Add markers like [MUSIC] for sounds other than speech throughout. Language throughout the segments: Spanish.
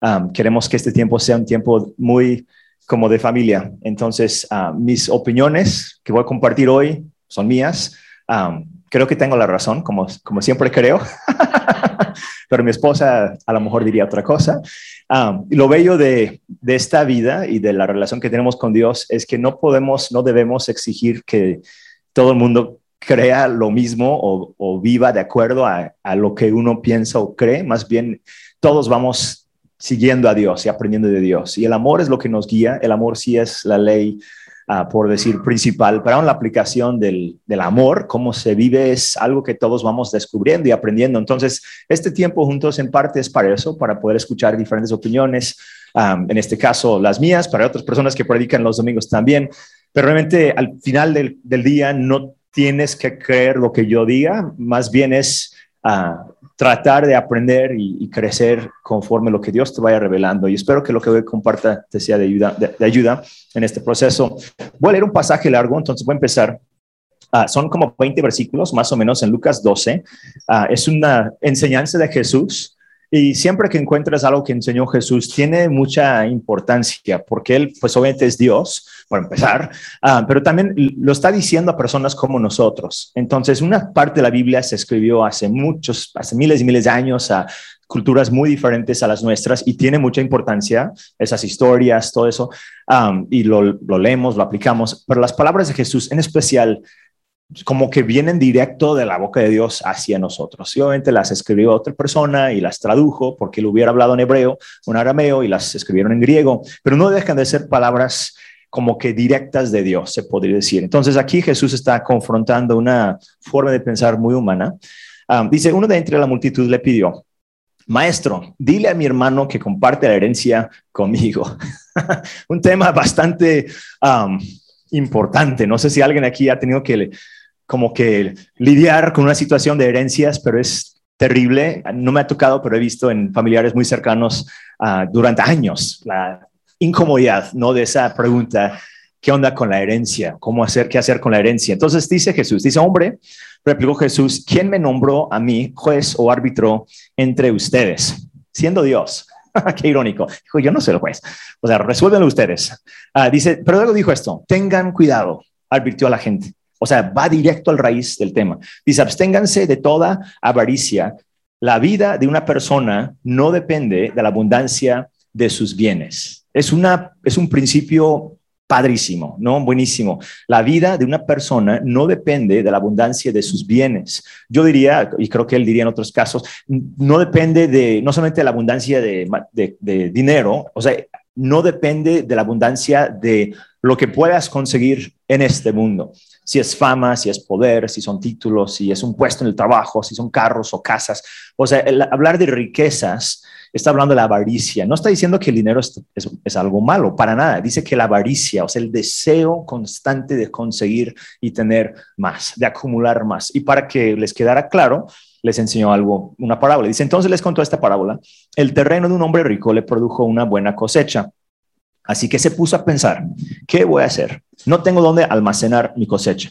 um, queremos que este tiempo sea un tiempo muy como de familia. Entonces, uh, mis opiniones que voy a compartir hoy son mías. Um, creo que tengo la razón, como, como siempre creo, [LAUGHS] pero mi esposa a lo mejor diría otra cosa. Um, lo bello de, de, esta vida y de la relación que tenemos con Dios es que no podemos, no debemos exigir que todo el mundo crea lo mismo o, o viva de acuerdo a, a, lo que uno piensa o cree, más bien todos vamos siguiendo a Dios y aprendiendo de Dios. Y el amor es lo que nos guía, el amor sí es la ley uh, por decir, principal, pero la aplicación del, del, amor, cómo se vive, es algo que todos vamos descubriendo y aprendiendo. Entonces, este tiempo juntos en parte es para eso, para poder escuchar diferentes opiniones, um, en este caso las mías, para otras personas que predican los domingos también, pero realmente al final del, del día no tienes que creer lo que yo diga, más bien es... Uh, tratar de aprender y, y, crecer conforme lo que Dios te vaya revelando. Y espero que lo que hoy comparta te sea de ayuda, de, de ayuda en este proceso. Voy a leer un pasaje largo, entonces voy a empezar. Uh, son como 20 versículos, más o menos, en Lucas 12. Uh, es una enseñanza de Jesús. Y siempre que encuentras algo que enseñó Jesús, tiene mucha importancia, porque Él, pues obviamente es Dios, para empezar, uh, pero también lo está diciendo a personas como nosotros. Entonces, una parte de la Biblia se escribió hace muchos, hace miles y miles de años a culturas muy diferentes a las nuestras y tiene mucha importancia esas historias, todo eso, um, y lo, lo leemos, lo aplicamos, pero las palabras de Jesús en especial como que vienen directo de la boca de Dios hacia nosotros. Y obviamente las escribió otra persona y las tradujo porque él hubiera hablado en hebreo o en arameo y las escribieron en griego, pero no dejan de ser palabras como que directas de Dios, se podría decir. Entonces aquí Jesús está confrontando una forma de pensar muy humana. Um, dice, uno de entre la multitud le pidió, maestro, dile a mi hermano que comparte la herencia conmigo. [LAUGHS] Un tema bastante importante. No sé si alguien aquí ha tenido que como que lidiar con una situación de herencias, pero es terrible. No me ha tocado, pero he visto en familiares muy cercanos uh, durante años la incomodidad, ¿no? De esa pregunta, ¿qué onda con la herencia? ¿Cómo hacer, qué hacer con la herencia? Entonces dice Jesús, dice, hombre, replicó Jesús, ¿quién me nombró a mí juez o árbitro entre ustedes? Siendo Dios. [LAUGHS] Qué irónico. Dijo, yo no soy el juez. O sea, resuélvenlo ustedes. Uh, dice, pero luego dijo esto, tengan cuidado, advirtió a la gente. O sea, va directo al raíz del tema. Dice, absténganse de toda avaricia. La vida de una persona no depende de la abundancia de sus bienes. Es, una, es un principio padrísimo, ¿no? Buenísimo. La vida de una persona no depende de la abundancia de sus bienes. Yo diría, y creo que él diría en otros casos, no depende de, no solamente de la abundancia de, de, de dinero, o sea, no depende de la abundancia de lo que puedas conseguir en este mundo. Si es fama, si es poder, si son títulos, si es un puesto en el trabajo, si son carros o casas. O sea, hablar de riquezas está hablando de la avaricia. No está diciendo que el dinero es, es, es, algo malo, para nada. Dice que la avaricia, o sea, el deseo constante de conseguir y tener más, de acumular más. Y para que les quedara claro, les enseñó algo, una parábola. Dice, entonces les contó esta parábola. El terreno de un hombre rico le produjo una buena cosecha. Así que se puso a pensar, ¿qué voy a hacer? No tengo dónde almacenar mi cosecha.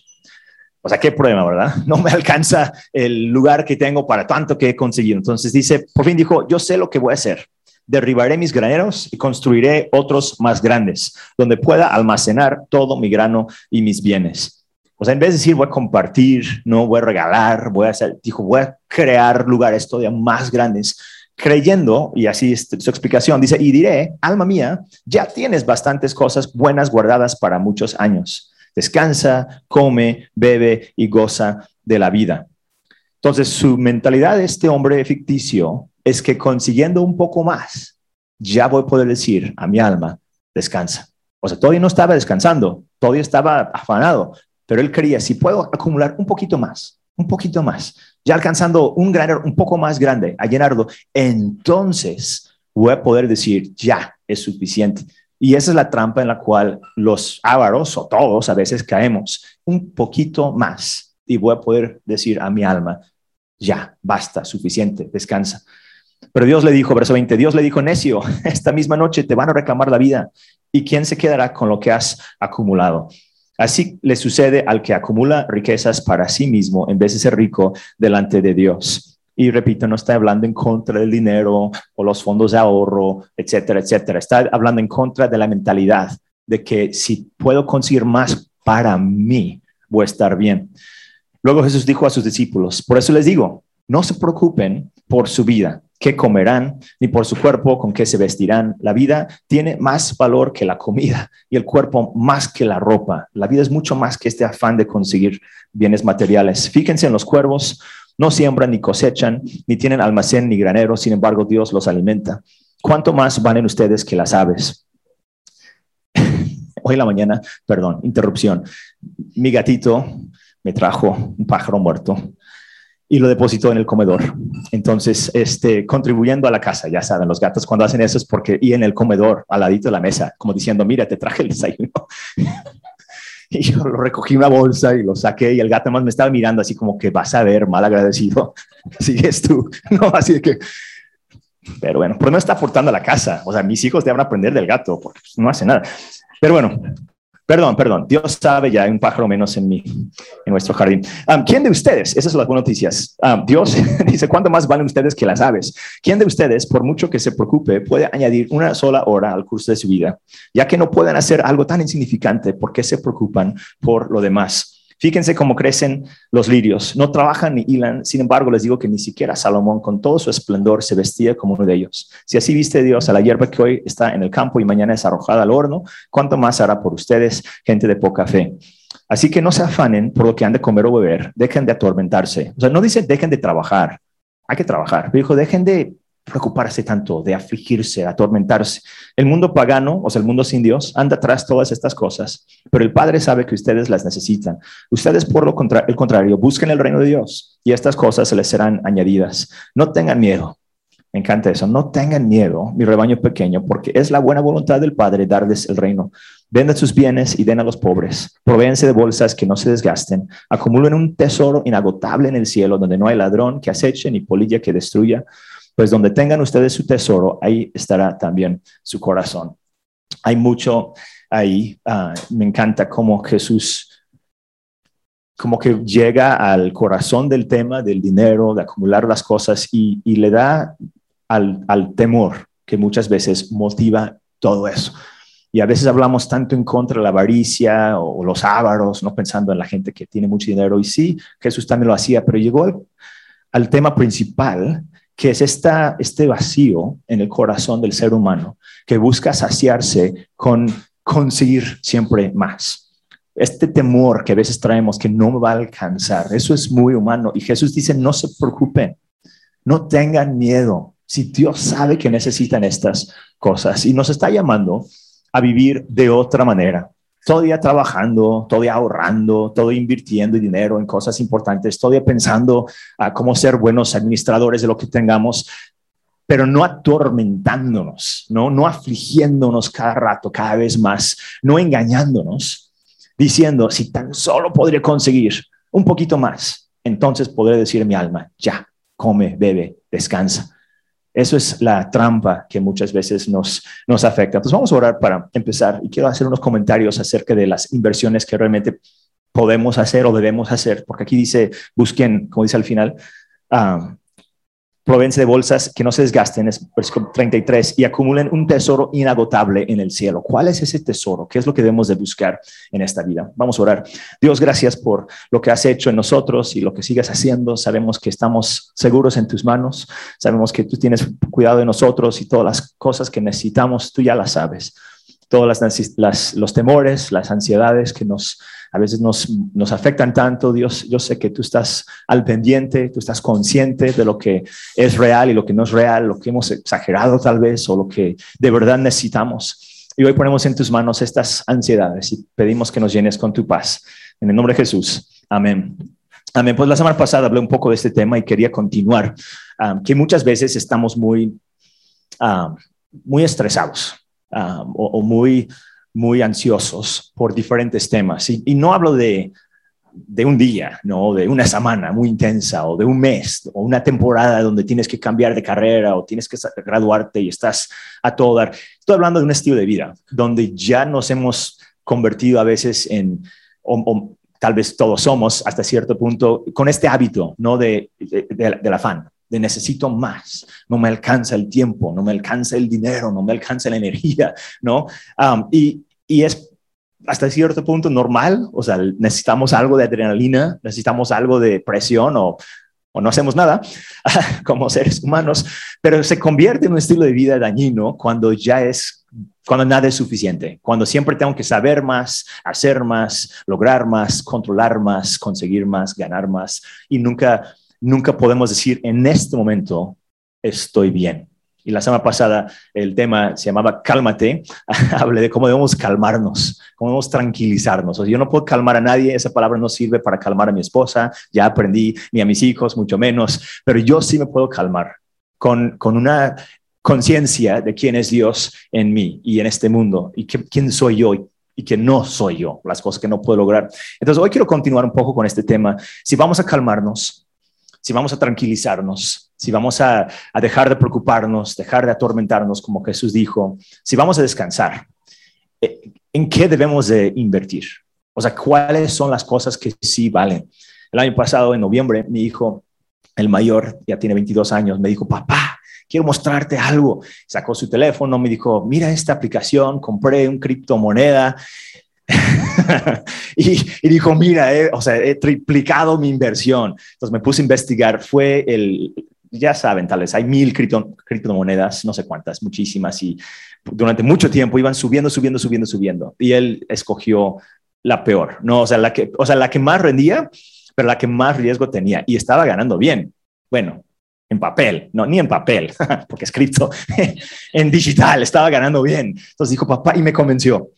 O sea, qué problema, ¿verdad? [LAUGHS] No me alcanza el lugar que tengo para tanto que he conseguido. Entonces dice, por fin dijo, yo sé lo que voy a hacer. Derribaré mis graneros y construiré otros más grandes, donde pueda almacenar todo mi grano y mis bienes. O sea, en vez de decir voy a compartir, no voy a regalar, voy a hacer, dijo, voy a crear lugares todavía más grandes, creyendo, y así es su explicación, dice, y diré, alma mía, ya tienes bastantes cosas buenas guardadas para muchos años descansa, come, bebe y goza de la vida. Entonces, su mentalidad de este hombre ficticio es que consiguiendo un poco más, ya voy a poder decir a mi alma, descansa. O sea, todavía no estaba descansando, todavía estaba afanado, pero él quería, si puedo acumular un poquito más, un poquito más, ya alcanzando un granero un poco más grande, a llenarlo, entonces voy a poder decir, ya es suficiente. Y esa es la trampa en la cual los ávaros o todos a veces caemos un poquito más y voy a poder decir a mi alma, ya, basta, suficiente, descansa. Pero Dios le dijo, verso 20, Dios le dijo, necio, [LAUGHS] esta misma noche te van a reclamar la vida y quién se quedará con lo que has acumulado. Así le sucede al que acumula riquezas para sí mismo en vez de ser rico delante de Dios Y repito, no está hablando en contra del dinero o los fondos de ahorro, etcétera, etcétera. Está hablando en contra de la mentalidad de que si puedo conseguir más para mí, voy a estar bien. Luego Jesús dijo a sus discípulos, por eso les digo, no se preocupen por su vida, qué comerán, ni por su cuerpo, con qué se vestirán. La vida tiene más valor que la comida y el cuerpo más que la ropa. La vida es mucho más que este afán de conseguir bienes materiales. Fíjense en los cuervos, no siembran ni cosechan, ni tienen almacén ni granero, sin embargo Dios los alimenta. ¿Cuánto más valen ustedes que las aves? [LAUGHS] Hoy en la mañana, perdón, interrupción. Mi gatito me trajo un pájaro muerto y lo depositó en el comedor. Entonces, este, contribuyendo a la casa, ya saben, los gatos cuando hacen eso es porque, y en el comedor, al ladito de la mesa, como diciendo, mira, te traje el desayuno. [LAUGHS] y yo lo recogí una bolsa y lo saqué y el gato más me estaba mirando así como que vas a ver, mal agradecido, [LAUGHS] sigues tú, [LAUGHS] ¿no? Así que, pero bueno, por no está aportando a la casa. O sea, mis hijos deben aprender del gato porque no hace nada. Pero bueno, Perdón, perdón. Dios sabe ya, hay un pájaro menos en, mi, en nuestro jardín. ¿Quién de ustedes? Esas son las buenas noticias. Dios [LAUGHS] dice, ¿cuánto más valen ustedes que las aves? ¿Quién de ustedes, por mucho que se preocupe, puede añadir una sola hora al curso de su vida? Ya que no pueden hacer algo tan insignificante, ¿por qué se preocupan por lo demás? Fíjense cómo crecen los lirios. No trabajan ni hilan. Sin embargo, les digo que ni siquiera Salomón, con todo su esplendor, se vestía como uno de ellos. Si así viste Dios a la hierba que hoy está en el campo y mañana es arrojada al horno, ¿cuánto más hará por ustedes, gente de poca fe? Así que no se afanen por lo que han de comer o beber. Dejen de atormentarse. O sea, no dice dejen de trabajar. Hay que trabajar. Dijo, dejen de preocuparse tanto, de afligirse, atormentarse. El mundo pagano, o sea, el mundo sin Dios, anda tras todas estas cosas, pero el Padre sabe que ustedes las necesitan. Ustedes, por lo el contrario, busquen el reino de Dios y estas cosas se les serán añadidas. No tengan miedo. Me encanta eso. No tengan miedo, mi rebaño pequeño, porque es la buena voluntad del Padre darles el reino. Vendan sus bienes y den a los pobres. Provéense de bolsas que no se desgasten. Acumulen un tesoro inagotable en el cielo, donde no hay ladrón que aceche ni polilla que destruya pues donde tengan ustedes su tesoro, ahí estará también su corazón. Hay mucho ahí. Ah, me encanta cómo Jesús como que llega al corazón del tema del dinero, de acumular las cosas y, le da al, temor que muchas veces motiva todo eso. Y a veces hablamos tanto en contra de la avaricia o, los ávaros, no pensando en la gente que tiene mucho dinero. Y sí, Jesús también lo hacía, pero llegó al tema principal que es esta, este vacío en el corazón del ser humano que busca saciarse con conseguir siempre más. Este temor que a veces traemos que no va a alcanzar, eso es muy humano. Y Jesús dice, no se preocupen, no tengan miedo. Si Dios sabe que necesitan estas cosas y nos está llamando a vivir de otra manera, todavía trabajando, todavía ahorrando, todavía invirtiendo dinero en cosas importantes, todavía pensando a cómo ser buenos administradores de lo que tengamos, pero no atormentándonos, ¿no? no afligiéndonos cada rato, cada vez más, no engañándonos, diciendo, si tan solo podría conseguir un poquito más, entonces podré decir a mi alma, ya, come, bebe, descansa. Eso es la trampa que muchas veces nos, nos afecta. Entonces vamos a orar para empezar y quiero hacer unos comentarios acerca de las inversiones que realmente podemos hacer o debemos hacer, porque aquí dice, busquen, como dice al final, uh, Provense de bolsas que no se desgasten, es versículo 33, y acumulen un tesoro inagotable en el cielo. ¿Cuál es ese tesoro? ¿Qué es lo que debemos de buscar en esta vida? Vamos a orar. Dios, gracias por lo que has hecho en nosotros y lo que sigas haciendo. Sabemos que estamos seguros en tus manos. Sabemos que tú tienes cuidado de nosotros y todas las cosas que necesitamos, tú ya las sabes. Todos las, los temores, las ansiedades que nos a veces nos, nos afectan tanto, Dios, yo sé que tú estás al pendiente, tú estás consciente de lo que es real y lo que no es real, lo que hemos exagerado tal vez o lo que de verdad necesitamos. Y hoy ponemos en tus manos estas ansiedades y pedimos que nos llenes con tu paz. En el nombre de Jesús. Amén. Amén. Pues la semana pasada hablé un poco de este tema y quería continuar, ah, que muchas veces estamos muy, ah, muy estresados ah, o, muy muy ansiosos por diferentes temas. Y, no hablo de, de un día, no, de una semana muy intensa o de un mes o una temporada donde tienes que cambiar de carrera o tienes que graduarte y estás a todo dar. Estoy hablando de un estilo de vida donde ya nos hemos convertido a veces en, tal vez todos somos hasta cierto punto, con este hábito, ¿no? De, de, del afán, de necesito más, no me alcanza el tiempo, no me alcanza el dinero, no me alcanza la energía, ¿no? y, y es hasta cierto punto normal, o sea, necesitamos algo de adrenalina, necesitamos algo de presión o, no hacemos nada [LAUGHS] como seres humanos, pero se convierte en un estilo de vida dañino cuando ya es, cuando nada es suficiente, cuando siempre tengo que saber más, hacer más, lograr más, controlar más, conseguir más, ganar más y nunca, nunca podemos decir en este momento estoy bien. Y la semana pasada el tema se llamaba Cálmate. [LAUGHS] Hablé de cómo debemos calmarnos, cómo debemos tranquilizarnos. O sea, yo no puedo calmar a nadie, esa palabra no sirve para calmar a mi esposa, ya aprendí, ni a mis hijos, mucho menos, pero yo sí me puedo calmar con, con una conciencia de quién es Dios en mí y en este mundo y quién soy yo y que no soy yo, las cosas que no puedo lograr. Entonces, hoy quiero continuar un poco con este tema. Si vamos a calmarnos, si vamos a tranquilizarnos, si vamos a, dejar de preocuparnos, dejar de atormentarnos, como Jesús dijo, si vamos a descansar, eh, ¿en qué debemos de invertir? O sea, ¿cuáles son las cosas que sí valen? El año pasado, en noviembre, mi hijo, el mayor, ya tiene 22 años, me dijo, papá, quiero mostrarte algo. Sacó su teléfono, me dijo, mira esta aplicación, compré un criptomoneda [LAUGHS] y, dijo, mira, eh, o sea, he triplicado mi inversión. Entonces me puse a investigar, fue el, ya saben, tal vez hay mil criptomonedas, no sé cuántas, muchísimas, y durante mucho tiempo iban subiendo, subiendo, subiendo, subiendo. Y él escogió la peor, ¿no? O sea, la que, o sea, la que más rendía, pero la que más riesgo tenía y estaba ganando bien. Bueno, en papel, no, ni en papel, [LAUGHS] porque es cripto, [LAUGHS] en digital, estaba ganando bien. Entonces dijo, papá, y me convenció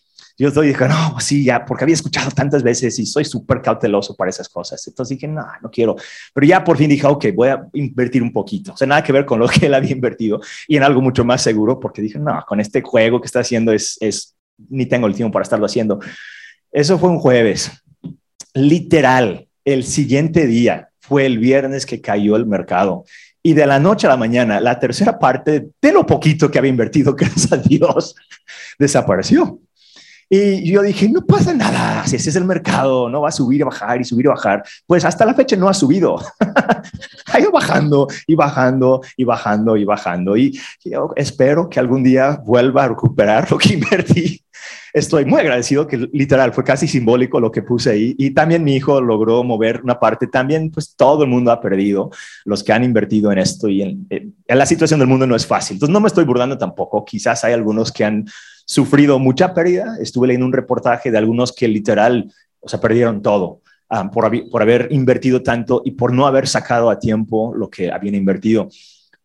yo estoy dije, no, pues sí, ya, porque había escuchado tantas veces y soy súper cauteloso para esas cosas. Entonces dije, no, no quiero. Pero ya por fin dije, ok, voy a invertir un poquito. O sea, nada que ver con lo que él había invertido y en algo mucho más seguro, porque dije, no, con este juego que está haciendo es, es ni tengo el tiempo para estarlo haciendo. Eso fue un jueves. Literal, el siguiente día fue el viernes que cayó el mercado. Y de la noche a la mañana, la tercera parte de lo poquito que había invertido, [LAUGHS] gracias a Dios, desapareció. Y yo dije, no pasa nada, si ese es el mercado, no va a subir y bajar y subir y bajar. Pues hasta la fecha no ha subido. [LAUGHS] ha ido bajando y bajando y bajando y bajando. Y yo espero que algún día vuelva a recuperar lo que invertí. Estoy muy agradecido que literal fue casi simbólico lo que puse ahí. Y también mi hijo logró mover una parte. También, pues todo el mundo ha perdido, los que han invertido en esto. Y en, en la situación del mundo no es fácil. Entonces no me estoy burlando tampoco. Quizás hay algunos que han sufrido mucha pérdida. Estuve leyendo un reportaje de algunos que literal, o sea, perdieron todo ah, por, por haber invertido tanto y por no haber sacado a tiempo lo que habían invertido.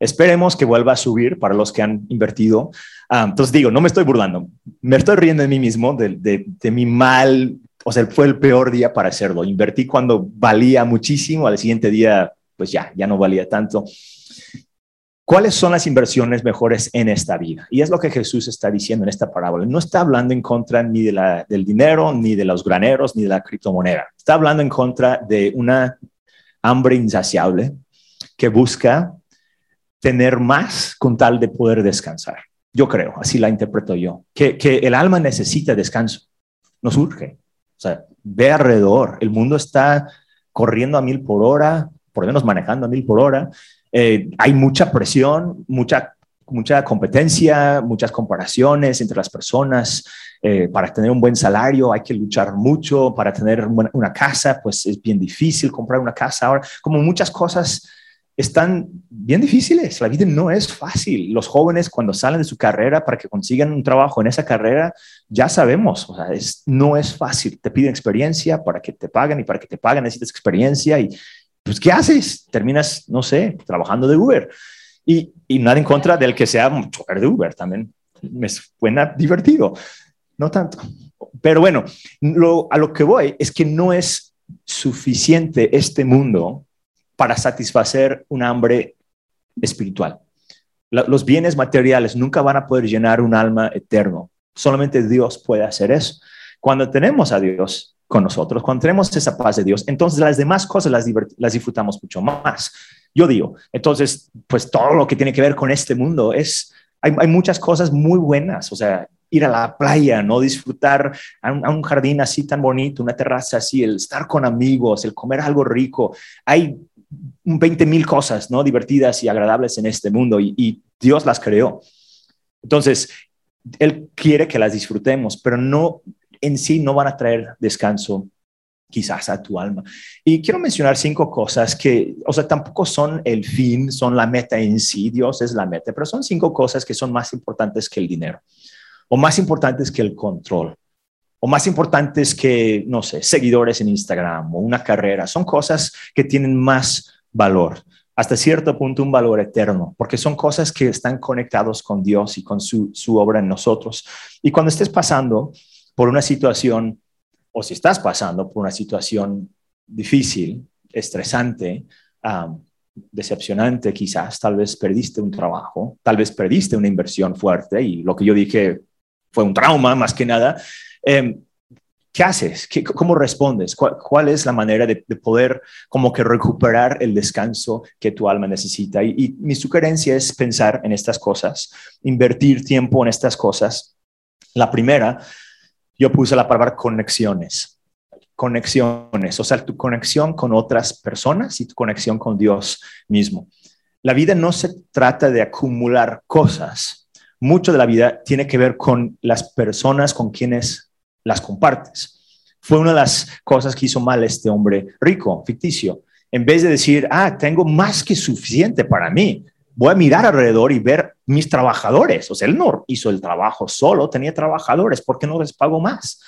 Esperemos que vuelva a subir para los que han invertido. Ah, entonces digo, no me estoy burlando, me estoy riendo de mí mismo, de, de, de, mi mal, o sea, fue el peor día para hacerlo. Invertí cuando valía muchísimo, al siguiente día, pues ya, ya no valía tanto. ¿Cuáles son las inversiones mejores en esta vida? Y es lo que Jesús está diciendo en esta parábola. No está hablando en contra ni de la, del dinero, ni de los graneros, ni de la criptomoneda. Está hablando en contra de una hambre insaciable que busca tener más con tal de poder descansar. Yo creo, así la interpreto yo, que, que el alma necesita descanso, nos urge. O sea, ve alrededor, el mundo está corriendo a mil por hora, por lo menos manejando a mil por hora, eh, hay mucha presión, mucha, mucha competencia, muchas comparaciones entre las personas. Eh, para tener un buen salario hay que luchar mucho, para tener una casa, pues es bien difícil comprar una casa ahora, como muchas cosas están bien difíciles. La vida no es fácil. Los jóvenes cuando salen de su carrera para que consigan un trabajo en esa carrera, ya sabemos, o sea, es, no es fácil. Te piden experiencia para que te paguen y para que te paguen necesitas experiencia y, pues ¿qué haces? Terminas, no sé, trabajando de Uber. Y, y nada en contra del que sea un chofer de Uber, también me suena divertido, no tanto. Pero bueno, lo, a lo que voy es que no es suficiente este mundo para satisfacer un hambre espiritual. los bienes materiales nunca van a poder llenar un alma eterno. Solamente Dios puede hacer eso. Cuando tenemos a Dios, con nosotros, cuando tenemos esa paz de Dios, entonces las demás cosas las, disfrutamos mucho más. Yo digo, entonces, pues todo lo que tiene que ver con este mundo es, hay, muchas cosas muy buenas, o sea, ir a la playa, no disfrutar a un, a un, jardín así tan bonito, una terraza así, el estar con amigos, el comer algo rico. Hay 20 mil cosas, ¿no? Divertidas y agradables en este mundo y, Dios las creó. Entonces, Él quiere que las disfrutemos, pero no en sí no van a traer descanso quizás a tu alma. Y quiero mencionar cinco cosas que, o sea, tampoco son el fin, son la meta en sí, Dios es la meta, pero son cinco cosas que son más importantes que el dinero o más importantes que el control o más importantes que, no sé, seguidores en Instagram o una carrera. Son cosas que tienen más valor, hasta cierto punto un valor eterno, porque son cosas que están conectados con Dios y con su, obra en nosotros. Y cuando estés pasando por una situación, o si estás pasando por una situación difícil, estresante, decepcionante quizás, tal vez perdiste un trabajo, tal vez perdiste una inversión fuerte y lo que yo dije fue un trauma más que nada. Em, ¿Qué haces? ¿Cómo respondes? ¿Cuál, es la manera de, poder como que recuperar el descanso que tu alma necesita? Y, mi sugerencia es pensar en estas cosas, invertir tiempo en estas cosas. La primera, yo puse la palabra conexiones. Conexiones, o sea, tu conexión con otras personas y tu conexión con Dios mismo. La vida no se trata de acumular cosas, mucho de la vida tiene que ver con las personas con quienes las compartes. Fue una de las cosas que hizo mal este hombre rico, ficticio. En vez de decir, ah, tengo más que suficiente para mí, voy a mirar alrededor y ver mis trabajadores. O sea, él no hizo el trabajo solo, tenía trabajadores, ¿por qué no les pago más?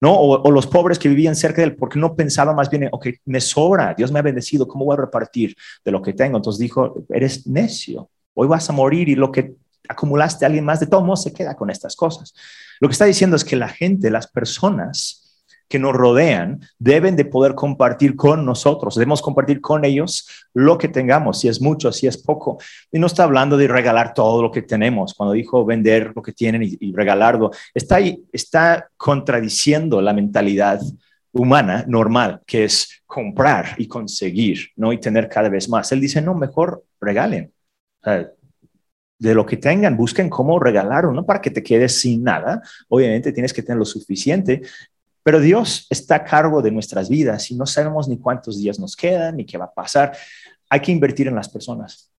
¿No? O, los pobres que vivían cerca de él, ¿por qué no pensaba más bien, ok, me sobra, Dios me ha bendecido, ¿cómo voy a repartir de lo que tengo? Entonces dijo, eres necio, hoy vas a morir y lo que acumulaste a alguien más, de todos se queda con estas cosas. Lo que está diciendo es que la gente, las personas que nos rodean, deben de poder compartir con nosotros, debemos compartir con ellos lo que tengamos, si es mucho, si es poco. Y no está hablando de regalar todo lo que tenemos, cuando dijo vender lo que tienen y, regalarlo, está, está contradiciendo la mentalidad humana normal, que es comprar y conseguir, ¿no? Y tener cada vez más. Él dice, no, mejor regalen de lo que tengan, busquen cómo regalarlo, no para que te quedes sin nada. Obviamente tienes que tener lo suficiente, pero Dios está a cargo de nuestras vidas y no sabemos ni cuántos días nos quedan ni qué va a pasar. Hay que invertir en las personas,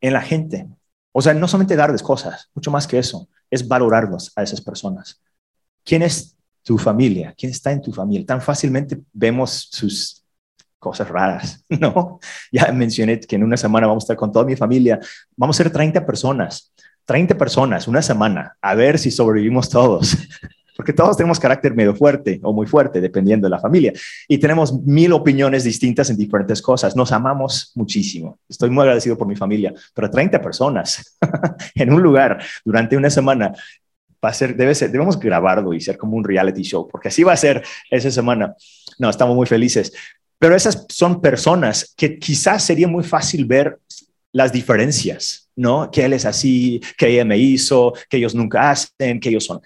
en la gente. O sea, no solamente darles cosas, mucho más que eso, es valorarlos a esas personas. ¿Quién es tu familia? ¿Quién está en tu familia? Tan fácilmente vemos sus cosas raras, [LAUGHS] ¿no? Ya mencioné que en una semana vamos a estar con toda mi familia, vamos a ser 30 personas, 30 personas, una semana, a ver si sobrevivimos todos, [LAUGHS] porque todos tenemos carácter medio fuerte o muy fuerte, dependiendo de la familia, y tenemos mil opiniones distintas en diferentes cosas, nos amamos muchísimo, estoy muy agradecido por mi familia, pero 30 personas [LAUGHS] en un lugar durante una semana, va a ser, debe ser, debemos grabarlo y ser como un reality show, porque así va a ser esa semana. No, estamos muy felices. Pero esas son personas que quizás sería muy fácil ver las diferencias, ¿no? Que él es así, que ella me hizo, que ellos nunca hacen, que ellos son.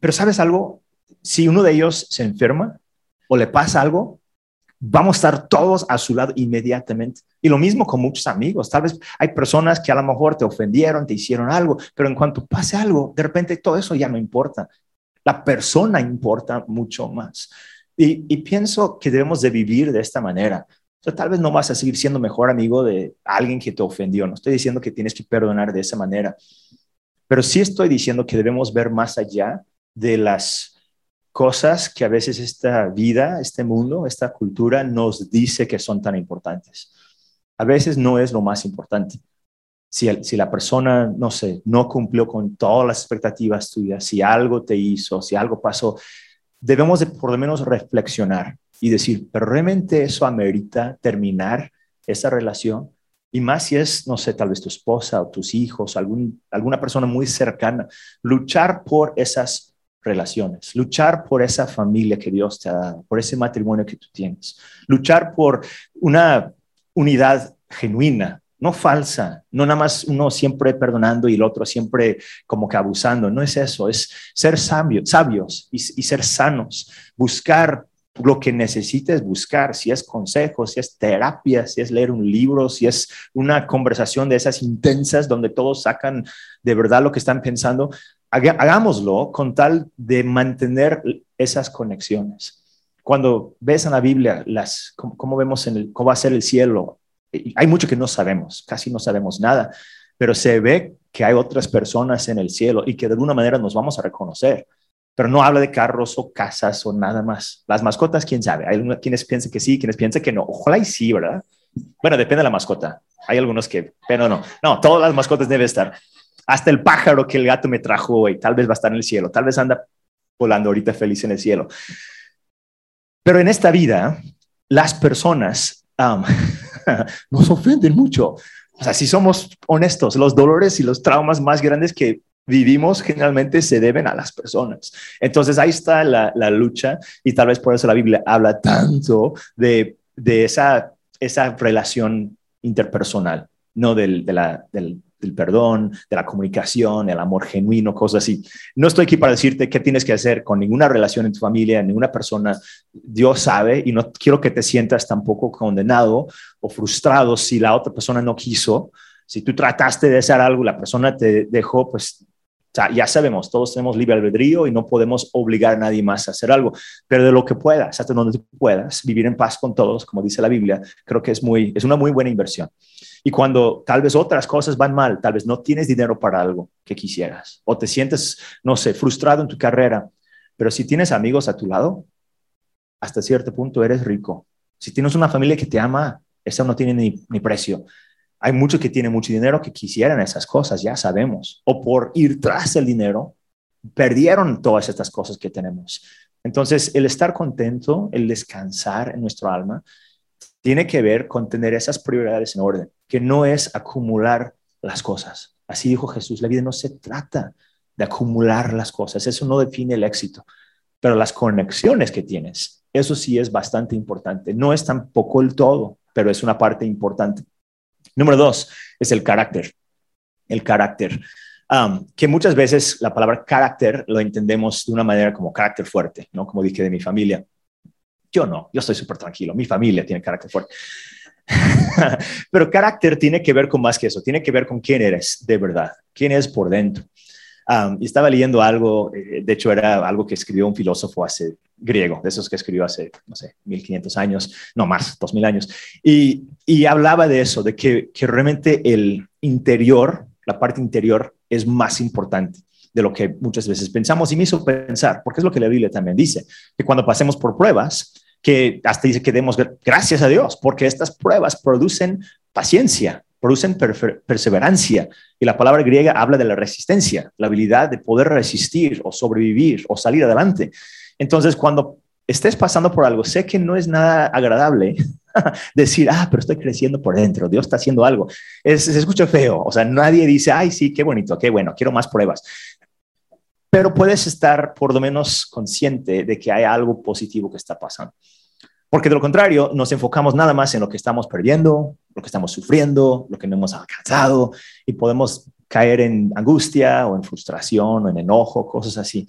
Pero sabes algo, si uno de ellos se enferma o le pasa algo, vamos a estar todos a su lado inmediatamente. Y lo mismo con muchos amigos. Tal vez hay personas que a lo mejor te ofendieron, te hicieron algo, pero en cuanto pase algo, de repente todo eso ya no importa. La persona importa mucho más. Y, pienso que debemos de vivir de esta manera. tal vez no vas a seguir siendo mejor amigo de alguien que te ofendió. No estoy diciendo que tienes que perdonar de esa manera, pero sí estoy diciendo que debemos ver más allá de las cosas que a veces esta vida, este mundo, esta cultura nos dice que son tan importantes. A veces no es lo más importante. Si, si, la persona, no sé, no cumplió con todas las expectativas tuyas, si algo te hizo, si algo pasó, debemos de por lo menos reflexionar y decir, pero realmente eso amerita terminar esa relación. Y más si es, no sé, tal vez tu esposa o tus hijos, algún, alguna persona muy cercana, luchar por esas relaciones, luchar por esa familia que Dios te ha dado, por ese matrimonio que tú tienes, luchar por una unidad genuina, no falsa, no nada más uno siempre perdonando y el otro siempre como que abusando, no es eso, es ser sabios y, ser sanos, buscar lo que necesites buscar, si es consejo, si es terapia, si es leer un libro, si es una conversación de esas intensas donde todos sacan de verdad lo que están pensando, hagámoslo con tal de mantener esas conexiones. Cuando ves en la Biblia las, cómo, vemos en el, cómo va a ser el cielo, hay mucho que no sabemos, casi no sabemos nada, pero se ve que hay otras personas en el cielo y que de alguna manera nos vamos a reconocer. Pero no habla de carros o casas o nada más. Las mascotas, quién sabe. Hay quienes piensan que sí, quienes piensan que no. Ojalá y sí, ¿verdad? Bueno, depende de la mascota. Hay algunos que, pero no. No, todas las mascotas deben estar. Hasta el pájaro que el gato me trajo hoy, tal vez va a estar en el cielo, tal vez anda volando ahorita feliz en el cielo. Pero en esta vida, las personas [LAUGHS] nos ofenden mucho. O sea, si somos honestos, los dolores y los traumas más grandes que vivimos generalmente se deben a las personas. Entonces ahí está la, lucha y tal vez por eso la Biblia habla tanto de, esa, esa relación interpersonal, no del, de la, del, del perdón, de la comunicación, el amor genuino, cosas así. No estoy aquí para decirte qué tienes que hacer con ninguna relación en tu familia, ninguna persona. Dios sabe y no quiero que te sientas tampoco condenado o frustrado si la otra persona no quiso. Si tú trataste de hacer algo, la persona te dejó, pues ya sabemos, todos tenemos libre albedrío y no podemos obligar a nadie más a hacer algo, pero de lo que puedas, hasta donde puedas, vivir en paz con todos, como dice la Biblia, creo que es, muy, es una muy buena inversión. Y cuando tal vez otras cosas van mal, tal vez no tienes dinero para algo que quisieras o te sientes, no sé, frustrado en tu carrera, pero si tienes amigos a tu lado, hasta cierto punto eres rico. Si tienes una familia que te ama, eso no tiene ni, ni precio. Hay muchos que tienen mucho dinero que quisieran esas cosas, ya sabemos. O por ir tras el dinero, perdieron todas estas cosas que tenemos. Entonces, el estar contento, el descansar en nuestro alma, tiene que ver con tener esas prioridades en orden, que no es acumular las cosas. Así dijo Jesús, la vida no se trata de acumular las cosas, eso no define el éxito, pero las conexiones que tienes, eso sí es bastante importante. No es tampoco el todo, pero es una parte importante. Número dos es el carácter. El carácter. Um, que muchas veces la palabra carácter lo entendemos de una manera como carácter fuerte, ¿no? Como dije de mi familia. Yo no, yo estoy súper tranquilo, mi familia tiene carácter fuerte. [LAUGHS] Pero carácter tiene que ver con más que eso, tiene que ver con quién eres de verdad, quién es por dentro. y estaba leyendo algo, eh, de hecho era algo que escribió un filósofo hace griego, de esos que escribió hace, no sé, 1500 años, no más, 2000 años, y, y hablaba de eso, de que, que realmente el interior, la parte interior es más importante de lo que muchas veces pensamos y me hizo pensar, porque es lo que la Biblia también dice, que cuando pasemos por pruebas, que hasta dice que demos gracias a Dios, porque estas pruebas producen paciencia, producen perseverancia. Y la palabra griega habla de la resistencia, la habilidad de poder resistir o sobrevivir o salir adelante. Entonces, cuando estés pasando por algo, sé que no es nada agradable [LAUGHS] decir, ah, pero estoy creciendo por dentro, Dios está haciendo algo. Es, se escucha feo, o sea, nadie dice, ay, sí, qué bonito, qué bueno, quiero más pruebas pero puedes estar por lo menos consciente de que hay algo positivo que está pasando. Porque de lo contrario, nos enfocamos nada más en lo que estamos perdiendo, lo que estamos sufriendo, lo que no hemos alcanzado, y podemos caer en angustia o en frustración o en enojo, cosas así.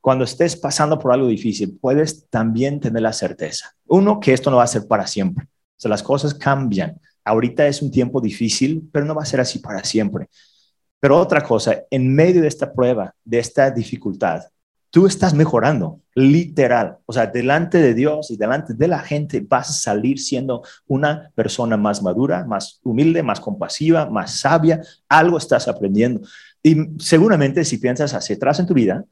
Cuando estés pasando por algo difícil, puedes también tener la certeza. Uno, que esto no va a ser para siempre. O sea, las cosas cambian. Ahorita es un tiempo difícil, pero no va a ser así para siempre. Pero otra cosa, en medio de esta prueba, de esta dificultad, tú estás mejorando, literal. O sea, delante de Dios y delante de la gente vas a salir siendo una persona más madura, más humilde, más compasiva, más sabia. Algo estás aprendiendo. Y seguramente si piensas hacia atrás en tu vida,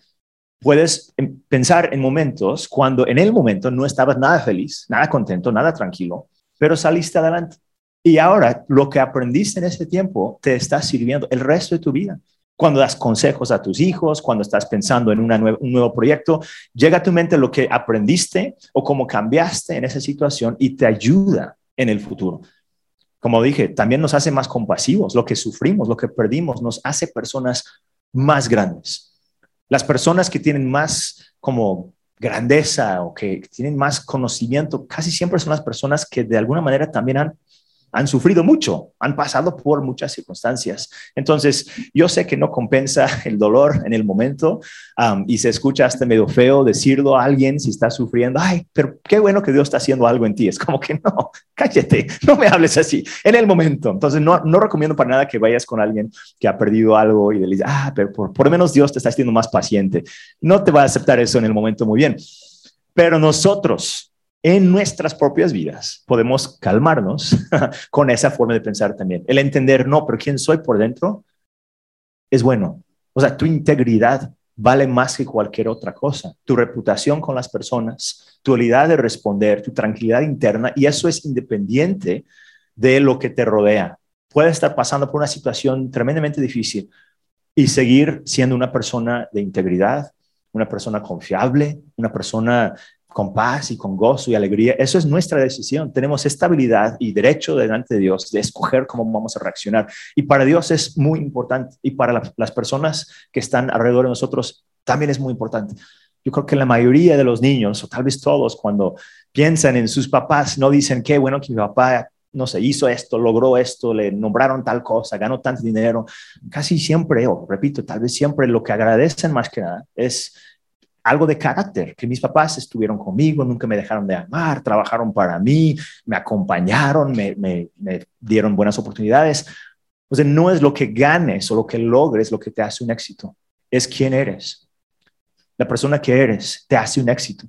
puedes em, pensar en momentos cuando en el momento no estabas nada feliz, nada contento, nada tranquilo, pero saliste adelante. Y ahora lo que aprendiste en ese tiempo te está sirviendo el resto de tu vida. Cuando das consejos a tus hijos, cuando estás pensando en un nuevo proyecto, llega a tu mente lo que aprendiste o cómo cambiaste en esa situación y te ayuda en el futuro. Como dije, también nos hace más compasivos. Lo que sufrimos, lo que perdimos, nos hace personas más grandes. Las personas que tienen más como grandeza o que tienen más conocimiento, casi siempre son las personas que de alguna manera también han han sufrido mucho, han pasado por muchas circunstancias. Entonces, yo sé que no compensa [LAUGHS] el dolor en el momento y se escucha hasta medio feo decirlo a alguien si está sufriendo, ay, pero qué bueno que Dios está haciendo algo en ti. Es como que [LAUGHS] no, cállate, no me hables así en el momento. Entonces, no, no recomiendo para nada que vayas con alguien que ha perdido algo y le dices, ah, pero por, por lo menos Dios te está haciendo más paciente. No te va a aceptar eso en el momento muy bien. Pero nosotros, en nuestras propias vidas, podemos calmarnos [LAUGHS] con esa forma de pensar también. El entender, no, pero quién soy por dentro es bueno. O sea, tu integridad vale más que cualquier otra cosa. Tu reputación con las personas, tu habilidad de responder, tu tranquilidad interna, y eso es independiente de lo que te rodea. Puedes estar pasando por una situación tremendamente difícil y seguir siendo una persona de integridad, una persona confiable, una persona con paz y con gozo y alegría. Eso es nuestra decisión. Tenemos estabilidad y derecho delante de Dios de escoger cómo vamos a reaccionar. Y para Dios es muy importante y para las personas que están alrededor de nosotros también es muy importante. Yo creo que la mayoría de los niños, o tal vez todos, cuando piensan en sus papás, no dicen qué bueno que mi papá no sé, hizo esto, logró esto, le nombraron tal cosa, ganó tanto dinero. Casi siempre, o repito, tal vez siempre lo que agradecen más que nada es algo de carácter, que mis papás estuvieron conmigo, nunca me dejaron de amar, trabajaron para mí, me acompañaron, me, me, dieron buenas oportunidades. O sea, no es lo que ganes o lo que logres lo que te hace un éxito, es quién eres. La persona que eres te hace un éxito.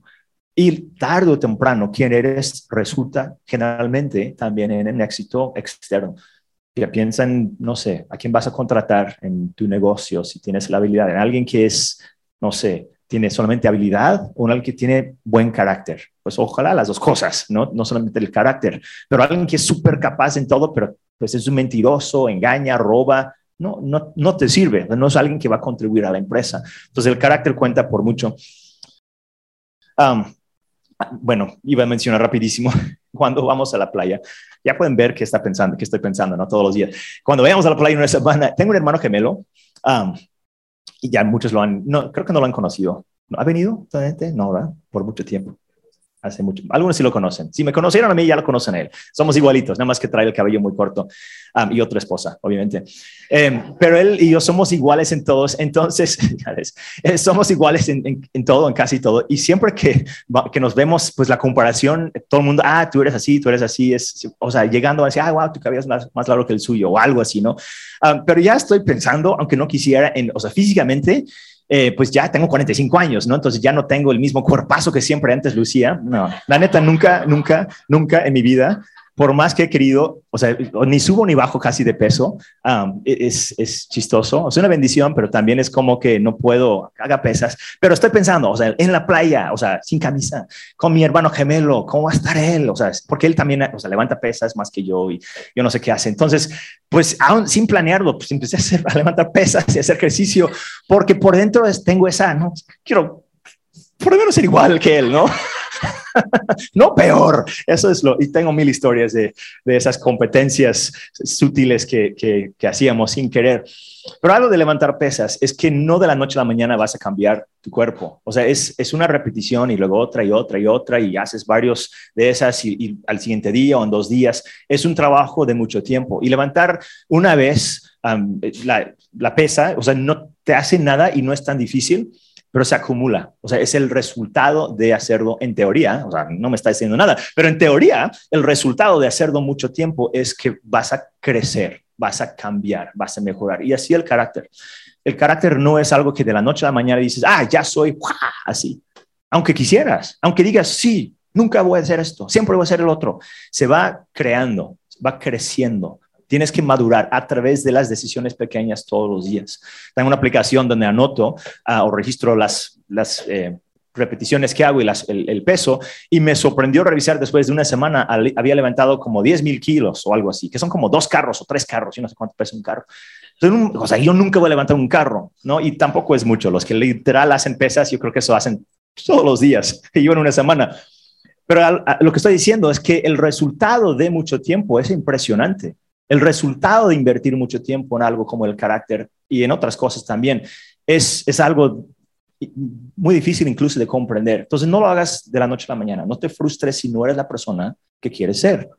Y tarde o temprano, quién eres resulta generalmente también en un éxito externo. Ya piensa en, no sé, a quién vas a contratar en tu negocio, si tienes la habilidad, en alguien que es, no sé, tiene solamente habilidad o alguien que tiene buen carácter. Pues ojalá las dos cosas, ¿no? No solamente el carácter, pero alguien que es súper capaz en todo, pero pues es un mentiroso, engaña, roba, no, no, no te sirve, no es alguien que va a contribuir a la empresa. Entonces el carácter cuenta por mucho. bueno, iba a mencionar rapidísimo, [LAUGHS] cuando vamos a la playa, ya pueden ver qué está pensando, qué estoy pensando, ¿no? Todos los días. Cuando vayamos a la playa una semana, tengo un hermano gemelo, y ya muchos lo han, no, creo que no lo han conocido. ¿Ha venido? No, ¿verdad? Por mucho tiempo hace mucho. Algunos sí lo conocen. Si me conocieron a mí, ya lo conocen a él. Somos igualitos, nada más que trae el cabello muy corto y otra esposa, obviamente. Em, pero él y yo somos iguales en todos. Entonces, [LAUGHS] eh, somos iguales en, en, todo, en casi todo. Y siempre que, que nos vemos, pues la comparación, todo el mundo, ah, tú eres así, tú eres así, es, o sea, llegando a decir, ah, wow, tu cabello es más, más largo que el suyo o algo así, ¿no? pero ya estoy pensando, aunque no quisiera, en, o sea, físicamente, eh, pues ya tengo 45 años, ¿no? Entonces ya no tengo el mismo cuerpazo que siempre antes lucía. No, la neta, nunca, nunca, nunca en mi vida por más que he querido, o sea, ni subo ni bajo casi de peso, e-, es, es, chistoso, es una bendición, pero también es como que no puedo, haga pesas, pero estoy pensando, o sea, en la playa, o sea, sin camisa, con mi hermano gemelo, ¿cómo va a estar él? O sea, porque él también, o sea, levanta pesas más que yo y yo no sé qué hace. Entonces, pues aún sin planearlo, pues empecé a, hacer, a levantar pesas y hacer ejercicio, porque por dentro tengo esa, ¿no? Quiero por lo menos ser igual que él, ¿no? [LAUGHS] no peor. Eso es lo, y tengo mil historias de, de esas competencias sutiles que, que, que, hacíamos sin querer. Pero algo de levantar pesas es que no de la noche a la mañana vas a cambiar tu cuerpo. O sea, es, es una repetición y luego otra y otra y otra y haces varios de esas y, al siguiente día o en dos días. Es un trabajo de mucho tiempo. Y levantar una vez la, la pesa, o sea, no te hace nada y no es tan difícil pero se acumula. O sea, es el resultado de hacerlo en teoría. O sea, no me está diciendo nada, pero en teoría, el resultado de hacerlo mucho tiempo es que vas a crecer, vas a cambiar, vas a mejorar. Y así el carácter. El carácter no es algo que de la noche a la mañana dices, ah, ya soy así. Aunque quisieras, aunque digas, sí, nunca voy a hacer esto, siempre voy a hacer el otro. Se va creando, va creciendo Tienes que madurar a través de las decisiones pequeñas todos los días. Tengo una aplicación donde anoto ah, o registro las, las eh, repeticiones que hago y las, el, peso y me sorprendió revisar después de una semana había levantado como 10 mil kilos o algo así, que son como dos carros o tres carros, yo no sé cuánto pesa un carro. Entonces, o sea, yo nunca voy a levantar un carro, ¿no? Y tampoco es mucho. Los que literal hacen pesas, yo creo que eso hacen todos los días [LAUGHS] y yo en una semana. Pero lo que estoy diciendo es que el resultado de mucho tiempo es impresionante el resultado de invertir mucho tiempo en algo como el carácter y en otras cosas también es, es algo muy difícil incluso de comprender. Entonces no lo hagas de la noche a la mañana, no te frustres si no eres la persona que quieres ser.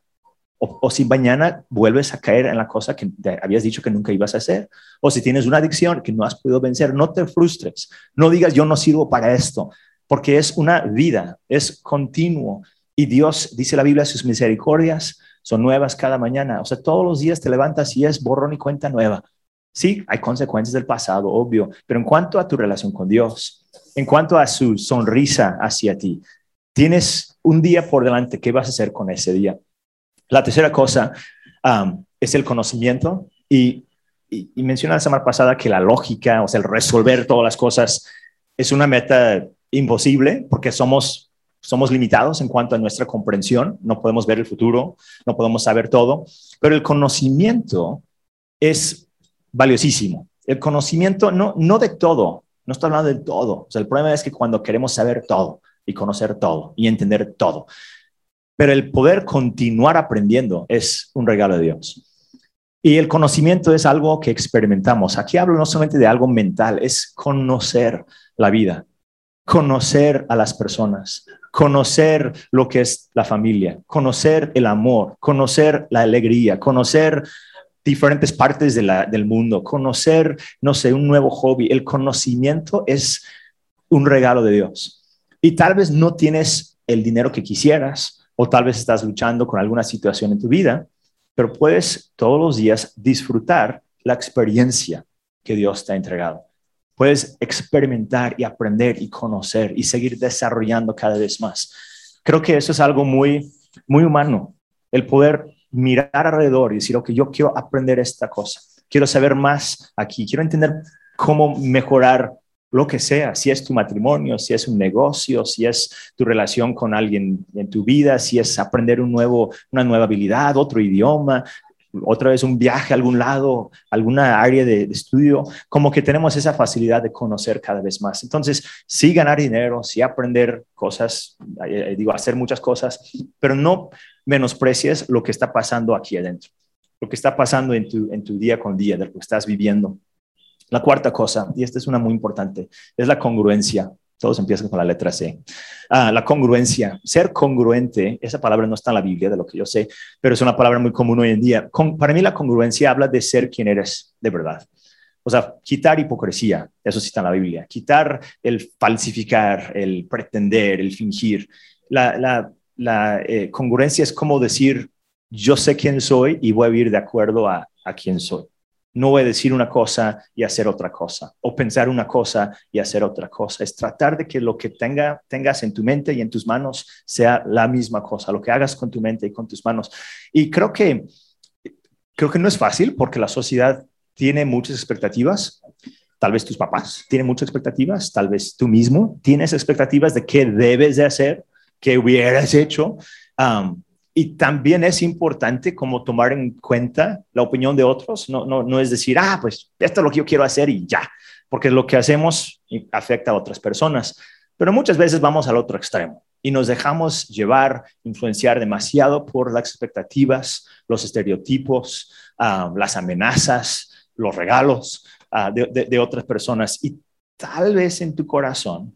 O, si mañana vuelves a caer en la cosa que habías dicho que nunca ibas a hacer. O si tienes una adicción que no has podido vencer, no te frustres. No digas yo no sirvo para esto, porque es una vida, es continuo. Y Dios, dice la Biblia, sus misericordias son nuevas cada mañana. O sea, todos los días te levantas y es borrón y cuenta nueva. Sí, hay consecuencias del pasado, obvio, pero en cuanto a tu relación con Dios, en cuanto a su sonrisa hacia ti, Tienes un día por delante, ¿qué vas a hacer con ese día? La tercera cosa es el conocimiento y, y, y la semana pasada que la lógica, o sea, el resolver todas las cosas es una meta imposible porque somos somos limitados en cuanto a nuestra comprensión, no podemos ver el futuro, no podemos saber todo, pero el conocimiento es valiosísimo. El conocimiento no, no de todo, no estoy hablando de todo. El problema es que cuando queremos saber todo y conocer todo y entender todo, pero el poder continuar aprendiendo es un regalo de Dios. Y el conocimiento es algo que experimentamos. Aquí hablo no solamente de algo mental, es conocer la vida, conocer a las personas, conocer lo que es la familia, conocer el amor, conocer la alegría, conocer diferentes partes del mundo, conocer, no sé, un nuevo hobby. El conocimiento es un regalo de Dios. Y tal vez no tienes el dinero que quisieras o tal vez estás luchando con alguna situación en tu vida, pero puedes todos los días disfrutar la experiencia que Dios te ha entregado puedes experimentar y aprender y conocer y seguir desarrollando cada vez más. Creo que eso es algo muy, muy humano, el poder mirar alrededor y decir, ok, yo quiero aprender esta cosa, quiero saber más aquí, quiero entender cómo mejorar lo que sea, si es tu matrimonio, si es un negocio, si es tu relación con alguien en tu vida, si es aprender un nuevo, una nueva habilidad, otro idioma, otra vez un viaje a algún lado, alguna área de, estudio, como que tenemos esa facilidad de conocer cada vez más. Entonces, sí ganar dinero, sí aprender cosas, eh, eh, digo, hacer muchas cosas, pero no menosprecies lo que está pasando aquí adentro, lo que está pasando en tu, en tu día con día, de lo que estás viviendo. La cuarta cosa, y esta es una muy importante, es la congruencia. Todos empiezan con la letra C. Ah, la congruencia. Ser congruente, esa palabra no está en la Biblia, de lo que yo sé, pero es una palabra muy común hoy en día. para mí la congruencia habla de ser quien eres de verdad. O sea, quitar hipocresía, eso sí está en la Biblia. Quitar el falsificar, el pretender, el fingir. La, eh, congruencia es como decir, yo sé quién soy y voy a vivir de acuerdo a, a quién soy. No voy a decir una cosa y hacer otra cosa, o pensar una cosa y hacer otra cosa. Es tratar de que lo que tenga, tengas en tu mente y en tus manos sea la misma cosa, lo que hagas con tu mente y con tus manos. Y creo que, creo que no es fácil porque la sociedad tiene muchas expectativas. Tal vez tus papás tienen muchas expectativas, tal vez tú mismo tienes expectativas de qué debes de hacer, qué hubieras hecho. Um, y también es importante como tomar en cuenta la opinión de otros, no, no, no es decir, ah, pues esto es lo que yo quiero hacer y ya, porque lo que hacemos afecta a otras personas. Pero muchas veces vamos al otro extremo y nos dejamos llevar, influenciar demasiado por las expectativas, los estereotipos, ah, las amenazas, los regalos ah, de, de otras personas. Y tal vez en tu corazón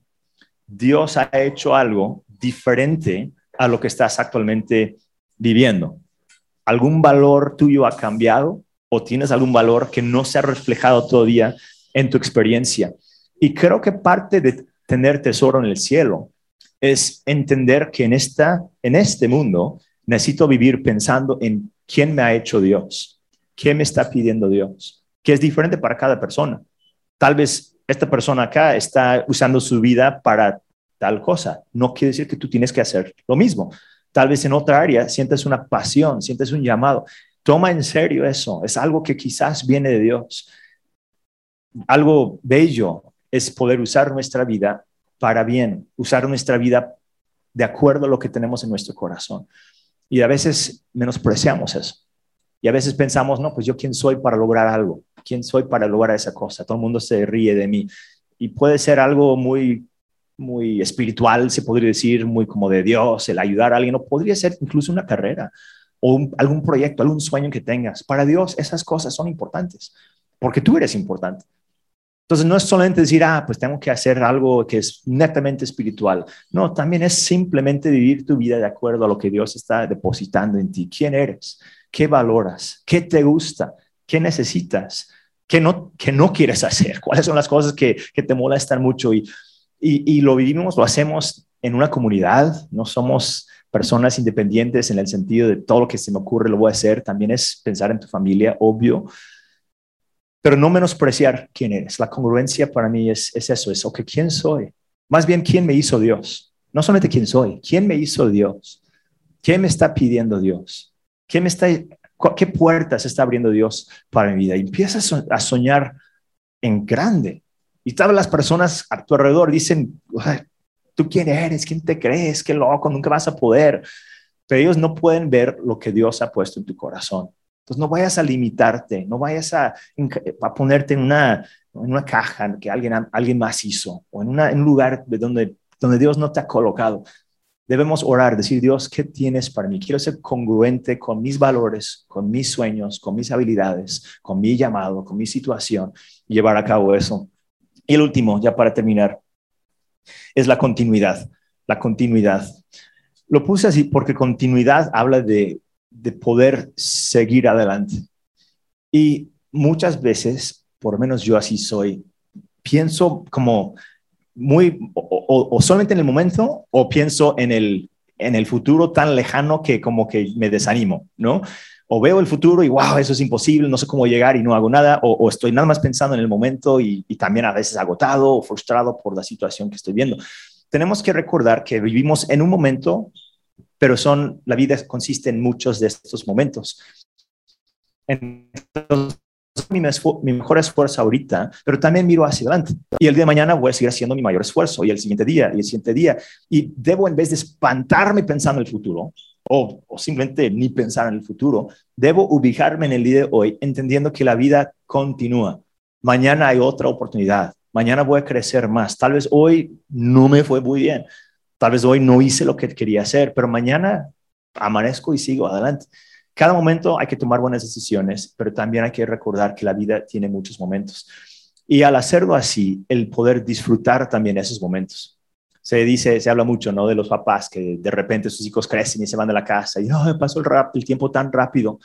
Dios ha hecho algo diferente a lo que estás actualmente viviendo? ¿Algún valor tuyo ha cambiado o tienes algún valor que no se ha reflejado todavía en tu experiencia? Y creo que parte de tener tesoro en el cielo es entender que en, esta, en este mundo necesito vivir pensando en quién me ha hecho Dios, qué me está pidiendo Dios, que es diferente para cada persona. Tal vez esta persona acá está usando su vida para tal cosa. No quiere decir que tú tienes que hacer lo mismo. Tal vez en otra área sientes una pasión, sientes un llamado. Toma en serio eso. Es algo que quizás viene de Dios. Algo bello es poder usar nuestra vida para bien, usar nuestra vida de acuerdo a lo que tenemos en nuestro corazón. Y a veces menospreciamos eso. Y a veces pensamos, no, pues yo quién soy para lograr algo, quién soy para lograr esa cosa. Todo el mundo se ríe de mí. Y puede ser algo muy muy espiritual, se podría decir, muy como de Dios, el ayudar a alguien, o podría ser incluso una carrera o algún proyecto, algún sueño que tengas. Para Dios esas cosas son importantes, porque tú eres importante. Entonces no es solamente decir, ah, pues tengo que hacer algo que es netamente espiritual. No, también es simplemente vivir tu vida de acuerdo a lo que Dios está depositando en ti. ¿Quién eres? ¿Qué valoras? ¿Qué te gusta? ¿Qué necesitas? ¿Qué no, qué no quieres hacer? [LAUGHS] ¿Cuáles son las cosas que, que te molestan mucho? Y y, lo vivimos, lo hacemos en una comunidad, no somos personas independientes en el sentido de todo lo que se me ocurre lo voy a hacer, también es pensar en tu familia, obvio, pero no menospreciar quién eres. La congruencia para mí es, es eso, es, ok, ¿quién soy? Más bien, ¿quién me hizo Dios? No solamente quién soy, quién me hizo Dios, qué me está pidiendo Dios, qué me está, qué puertas está abriendo Dios para mi vida. Y empiezas a soñar en grande. Y todas las personas a tu alrededor dicen, ¿tú quién eres? ¿Quién te crees? Qué loco, nunca vas a poder. Pero ellos no pueden ver lo que Dios ha puesto en tu corazón. Entonces no vayas a limitarte, no vayas a, a ponerte en una, en una caja que alguien, alguien más hizo o en, una, en un lugar de donde, donde Dios no te ha colocado. Debemos orar, decir, Dios, ¿qué tienes para mí? Quiero ser congruente con mis valores, con mis sueños, con mis habilidades, con mi llamado, con mi situación y llevar a cabo eso. Y el último, ya para terminar, es la continuidad. La continuidad. Lo puse así porque continuidad habla de, de poder seguir adelante. Y muchas veces, por lo menos yo así soy, pienso como muy, o, solamente en el momento, o pienso en el, en el futuro tan lejano que como que me desanimo, ¿no? O veo el futuro y, wow, eso es imposible, no sé cómo llegar y no hago nada, o, estoy nada más pensando en el momento y, también a veces agotado o frustrado por la situación que estoy viendo. Tenemos que recordar que vivimos en un momento, pero son, la vida consiste en muchos de estos momentos. Entonces, mi, mi, mejor esfuerzo ahorita, pero también miro hacia adelante. Y el día de mañana voy a seguir haciendo mi mayor esfuerzo, y el siguiente día, y el siguiente día. Y debo, en vez de espantarme pensando en el futuro, o, o simplemente ni pensar en el futuro, debo ubicarme en el día de hoy, entendiendo que la vida continúa. Mañana hay otra oportunidad. Mañana voy a crecer más. Tal vez hoy no me fue muy bien. Tal vez hoy no hice lo que quería hacer, pero mañana amanezco y sigo adelante. Cada momento hay que tomar buenas decisiones, pero también hay que recordar que la vida tiene muchos momentos. Y al hacerlo así, el poder disfrutar también esos momentos. Se dice, se habla mucho, ¿no? De los papás que de repente sus hijos crecen y se van de la casa y, no, pasó el, rap, el tiempo tan rápido.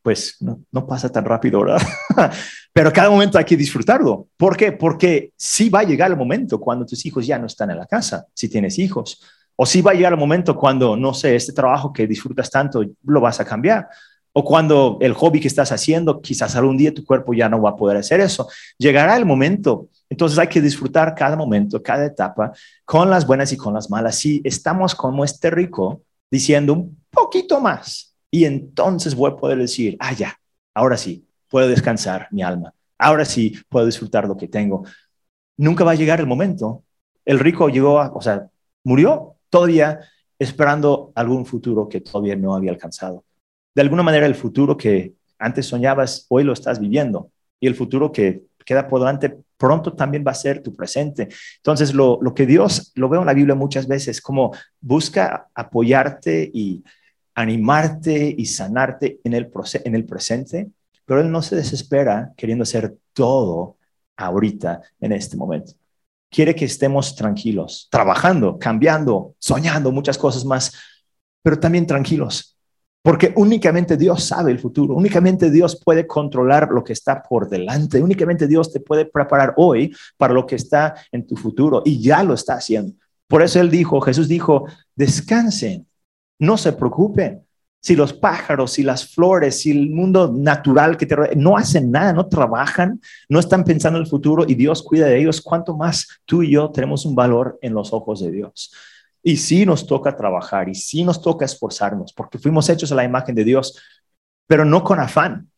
Pues no, no pasa tan rápido, ¿verdad? [LAUGHS] Pero cada momento hay que disfrutarlo. ¿Por qué? Porque sí va a llegar el momento cuando tus hijos ya no están en la casa, si tienes hijos o si va a llegar el momento cuando, no sé, este trabajo que disfrutas tanto lo vas a cambiar. O cuando el hobby que estás haciendo, quizás algún día tu cuerpo ya no va a poder hacer eso. Llegará el momento. Entonces hay que disfrutar cada momento, cada etapa, con las buenas y con las malas. Si estamos como este rico diciendo un poquito más, y entonces voy a poder decir, ah, ya, ahora sí, puedo descansar mi alma. Ahora sí, puedo disfrutar lo que tengo. Nunca va a llegar el momento. El rico llegó, a, o sea, murió todavía esperando algún futuro que todavía no había alcanzado. De alguna manera el futuro que antes soñabas, hoy lo estás viviendo y el futuro que queda por delante pronto también va a ser tu presente. Entonces, lo, que Dios, lo veo en la Biblia muchas veces, como busca apoyarte y animarte y sanarte en el, en el presente, pero Él no se desespera queriendo hacer todo ahorita, en este momento quiere que estemos tranquilos, trabajando, cambiando, soñando muchas cosas más, pero también tranquilos, porque únicamente Dios sabe el futuro, únicamente Dios puede controlar lo que está por delante, únicamente Dios te puede preparar hoy para lo que está en tu futuro y ya lo está haciendo. Por eso Él dijo, Jesús dijo, descansen, no se preocupen, si los pájaros, si las flores, si el mundo natural que te no hacen nada, no trabajan, no están pensando en el futuro y Dios cuida de ellos, cuánto más tú y yo tenemos un valor en los ojos de Dios. Y sí nos toca trabajar y sí nos toca esforzarnos, porque fuimos hechos a la imagen de Dios, pero no con afán,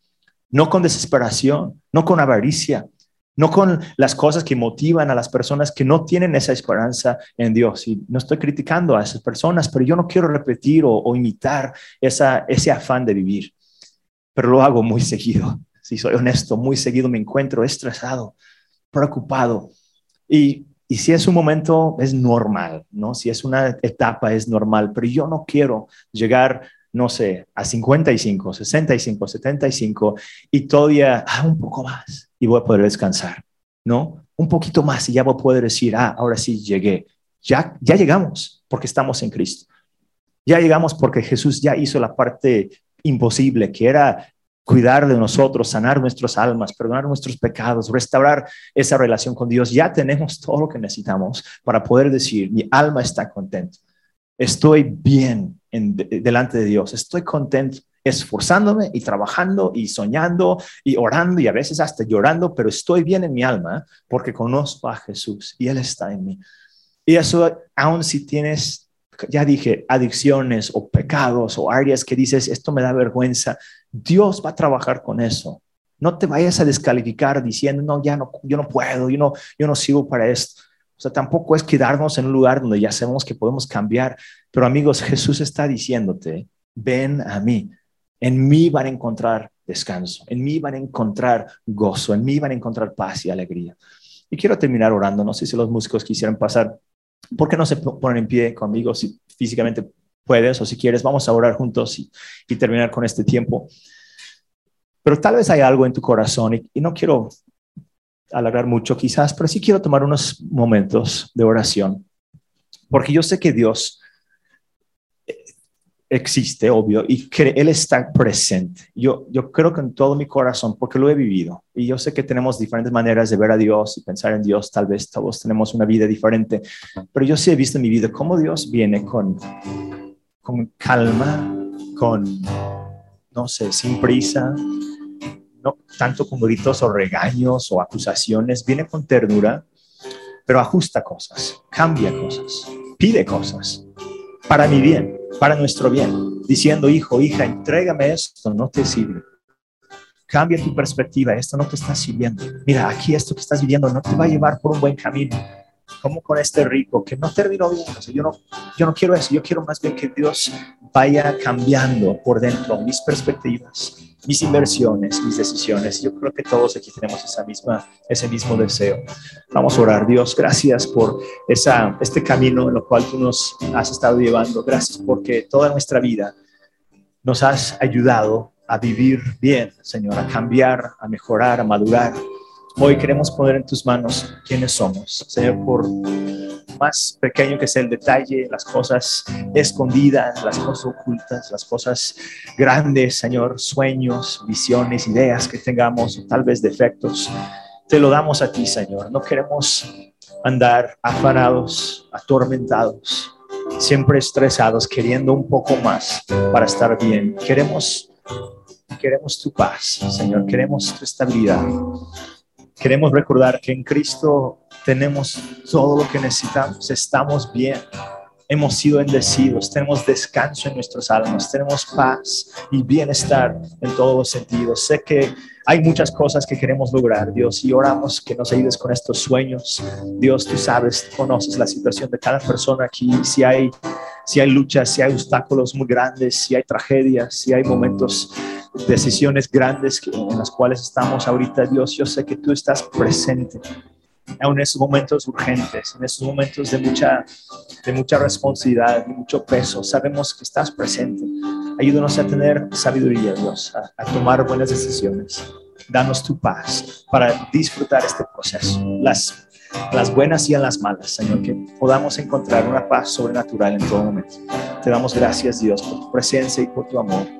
no con desesperación, no con avaricia, no con las cosas que motivan a las personas que no tienen esa esperanza en Dios. Y no estoy criticando a esas personas, pero yo no quiero repetir o, imitar esa, ese afán de vivir. Pero lo hago muy seguido. Si soy honesto, muy seguido me encuentro estresado, preocupado. Y, y si es un momento, es normal, ¿no? Si es una etapa, es normal, pero yo no quiero llegar no sé, a 55, 65, 75 y todavía ah, un poco más y voy a poder descansar, ¿no? Un poquito más y ya voy a poder decir, ah, ahora sí llegué. Ya, ya llegamos porque estamos en Cristo. Ya llegamos porque Jesús ya hizo la parte imposible, que era cuidar de nosotros, sanar nuestras almas, perdonar nuestros pecados, restaurar esa relación con Dios. Ya tenemos todo lo que necesitamos para poder decir, mi alma está contenta, estoy bien en, delante de Dios, estoy contento esforzándome y trabajando y soñando y orando y a veces hasta llorando, pero estoy bien en mi alma porque conozco a Jesús y Él está en mí. Y eso, aun si tienes, ya dije, adicciones o pecados o áreas que dices, esto me da vergüenza, Dios va a trabajar con eso. No te vayas a descalificar diciendo, no, ya no, yo no puedo, yo no, yo no sigo para esto. O sea, tampoco es quedarnos en un lugar donde ya sabemos que podemos cambiar. Pero amigos, Jesús está diciéndote, ven a mí. En mí van a encontrar descanso, en mí van a encontrar gozo, en mí van a encontrar paz y alegría. Y quiero terminar orando. No sé si los músicos quisieran pasar. ¿Por qué no se ponen en pie conmigo si físicamente puedes o si quieres? Vamos a orar juntos y, y terminar con este tiempo. Pero tal vez hay algo en tu corazón y, y no quiero alargar mucho quizás, pero sí quiero tomar unos momentos de oración, porque yo sé que Dios eh, existe, obvio, y que Él está presente. Yo, yo creo que en todo mi corazón, porque lo he vivido, y yo sé que tenemos diferentes maneras de ver a Dios y pensar en Dios, tal vez todos tenemos una vida diferente, pero yo sí he visto en mi vida cómo Dios viene con, con calma, con, no sé, sin prisa, no tanto con gritos o regaños o acusaciones, viene con ternura, pero ajusta cosas, cambia cosas, pide cosas para mi bien, para nuestro bien, diciendo, hijo, hija, entrégame esto, no te sirve. Cambia tu perspectiva, esto no te está sirviendo. Mira, aquí esto que estás viviendo no te va a llevar por un buen camino. Como con este rico que no terminó bien. yo, no, yo no quiero eso, yo quiero más bien que Dios vaya cambiando por dentro mis perspectivas, mis inversiones, mis decisiones. Yo creo que todos aquí tenemos esa misma, ese mismo deseo. Vamos a orar. Dios, gracias por esa, este camino en lo cual tú nos has estado llevando. Gracias porque toda nuestra vida nos has ayudado a vivir bien, Señor, a cambiar, a mejorar, a madurar. Hoy queremos poner en tus manos quiénes somos, Señor, por más pequeño que sea el detalle, las cosas escondidas, las cosas ocultas, las cosas grandes, Señor, sueños, visiones, ideas que tengamos, tal vez defectos. Te lo damos a ti, Señor. No queremos andar afanados, atormentados, siempre estresados, queriendo un poco más para estar bien. Queremos, queremos tu paz, Señor. Queremos tu estabilidad. Queremos recordar que en Cristo tenemos todo lo que necesitamos, estamos bien, hemos sido bendecidos, tenemos descanso en nuestras almas, tenemos paz y bienestar en todos los sentidos. Sé que hay muchas cosas que queremos lograr, Dios, y oramos que nos ayudes con estos sueños. Dios, tú sabes, conoces la situación de cada persona aquí, si hay, si hay luchas, si hay obstáculos muy grandes, si hay tragedias, si hay momentos decisiones grandes en las cuales estamos ahorita, Dios, yo sé que tú estás presente en esos momentos urgentes, en esos momentos de mucha, de mucha responsabilidad, de mucho peso. Sabemos que estás presente. Ayúdanos a tener sabiduría, Dios, a, a tomar buenas decisiones. Danos tu paz para disfrutar este proceso. Las las buenas y las malas, Señor, que podamos encontrar una paz sobrenatural en todo momento. Te damos gracias, Dios, por tu presencia y por tu amor.